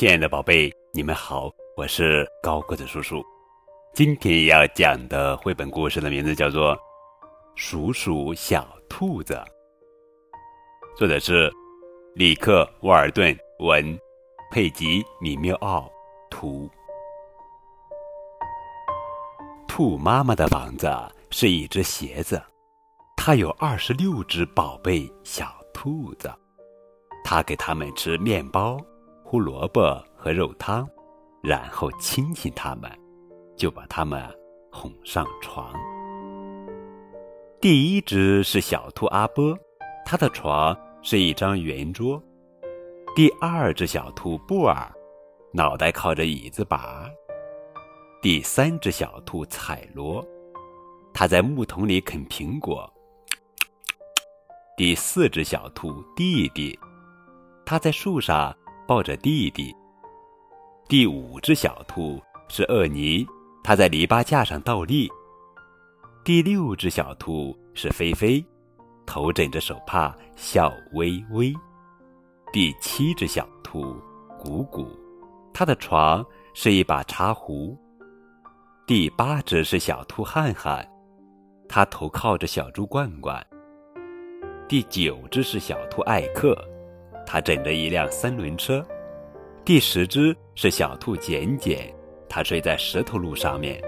亲爱的宝贝，你们好，我是高个子叔叔。今天要讲的绘本故事的名字叫做《鼠鼠小兔子》，作者是里克·沃尔顿文，佩吉·米缪奥图。兔妈妈的房子是一只鞋子，它有二十六只宝贝小兔子，它给它们吃面包。胡萝卜和肉汤，然后亲亲它们，就把它们哄上床。第一只是小兔阿波，它的床是一张圆桌。第二只小兔布尔，脑袋靠着椅子把。第三只小兔彩罗，它在木桶里啃苹果。第四只小兔弟弟，它在树上。抱着弟弟。第五只小兔是厄尼，它在篱笆架上倒立。第六只小兔是菲菲，头枕着手帕笑微微。第七只小兔鼓鼓，它的床是一把茶壶。第八只是小兔汉汉，它头靠着小猪罐罐。第九只是小兔艾克。它枕着一辆三轮车，第十只是小兔简简，它睡在石头路上面。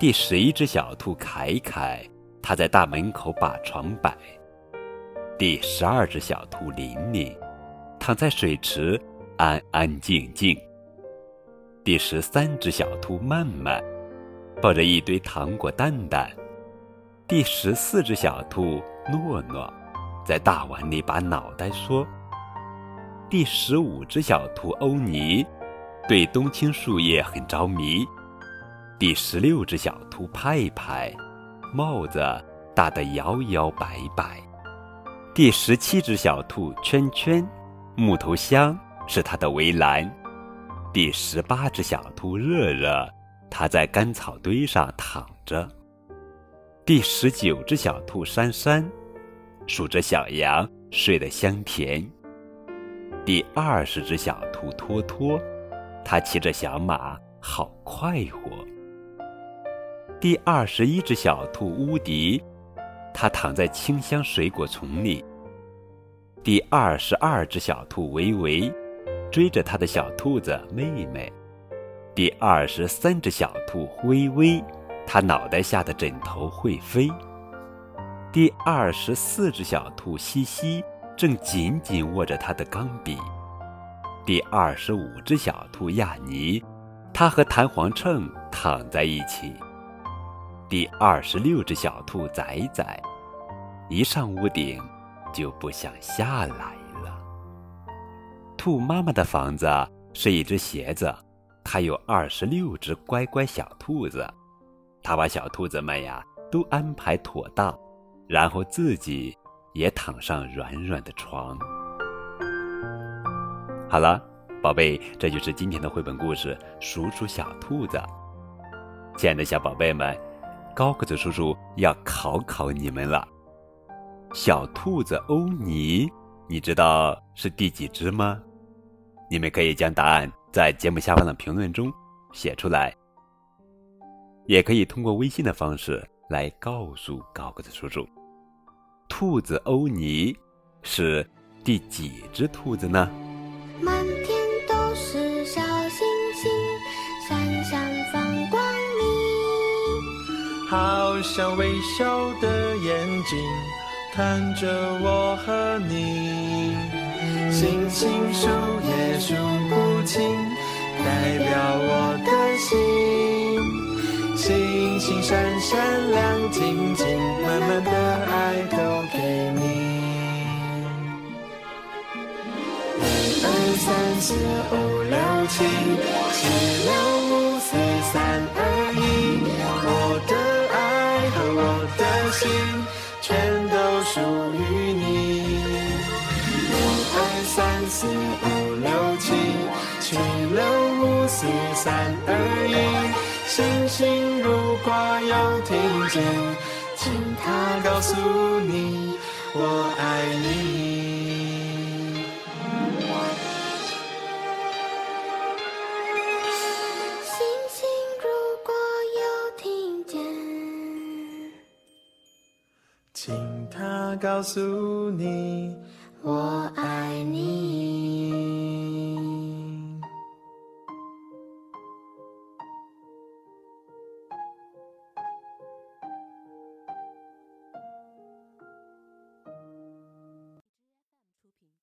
第十一只小兔凯凯，它在大门口把床摆。第十二只小兔玲玲，躺在水池安安静静。第十三只小兔曼曼，抱着一堆糖果蛋蛋。第十四只小兔诺诺，在大碗里把脑袋缩。第十五只小兔欧尼，对冬青树叶很着迷。第十六只小兔派派，帽子大得摇摇摆摆。第十七只小兔圈圈，木头箱是它的围栏。第十八只小兔热热，它在干草堆上躺着。第十九只小兔珊珊，数着小羊，睡得香甜。第二十只小兔托托，它骑着小马，好快活。第二十一只小兔乌迪，它躺在清香水果丛里。第二十二只小兔维维，追着它的小兔子妹妹。第二十三只小兔微微，它脑袋下的枕头会飞。第二十四只小兔西西。正紧紧握着他的钢笔。第二十五只小兔亚尼，它和弹簧秤躺在一起。第二十六只小兔仔仔，一上屋顶就不想下来了。兔妈妈的房子是一只鞋子，它有二十六只乖乖小兔子，它把小兔子们呀都安排妥当，然后自己。也躺上软软的床。好了，宝贝，这就是今天的绘本故事《鼠鼠小兔子》。亲爱的小宝贝们，高个子叔叔要考考你们了。小兔子欧尼，你知道是第几只吗？你们可以将答案在节目下方的评论中写出来，也可以通过微信的方式来告诉高个子叔叔。兔子欧尼是第几只兔子呢？满天都是小星星，闪闪放光明。好像微笑的眼睛看着我和你。星星数也数不清，代表我的心。星星闪闪亮晶晶，四五六七，七六五四三二一，我的爱和我的心全都属于你。一二三四五六七，七六五四三二一，星星如果有听见，请它告诉你，我爱你。请它告诉你我爱你。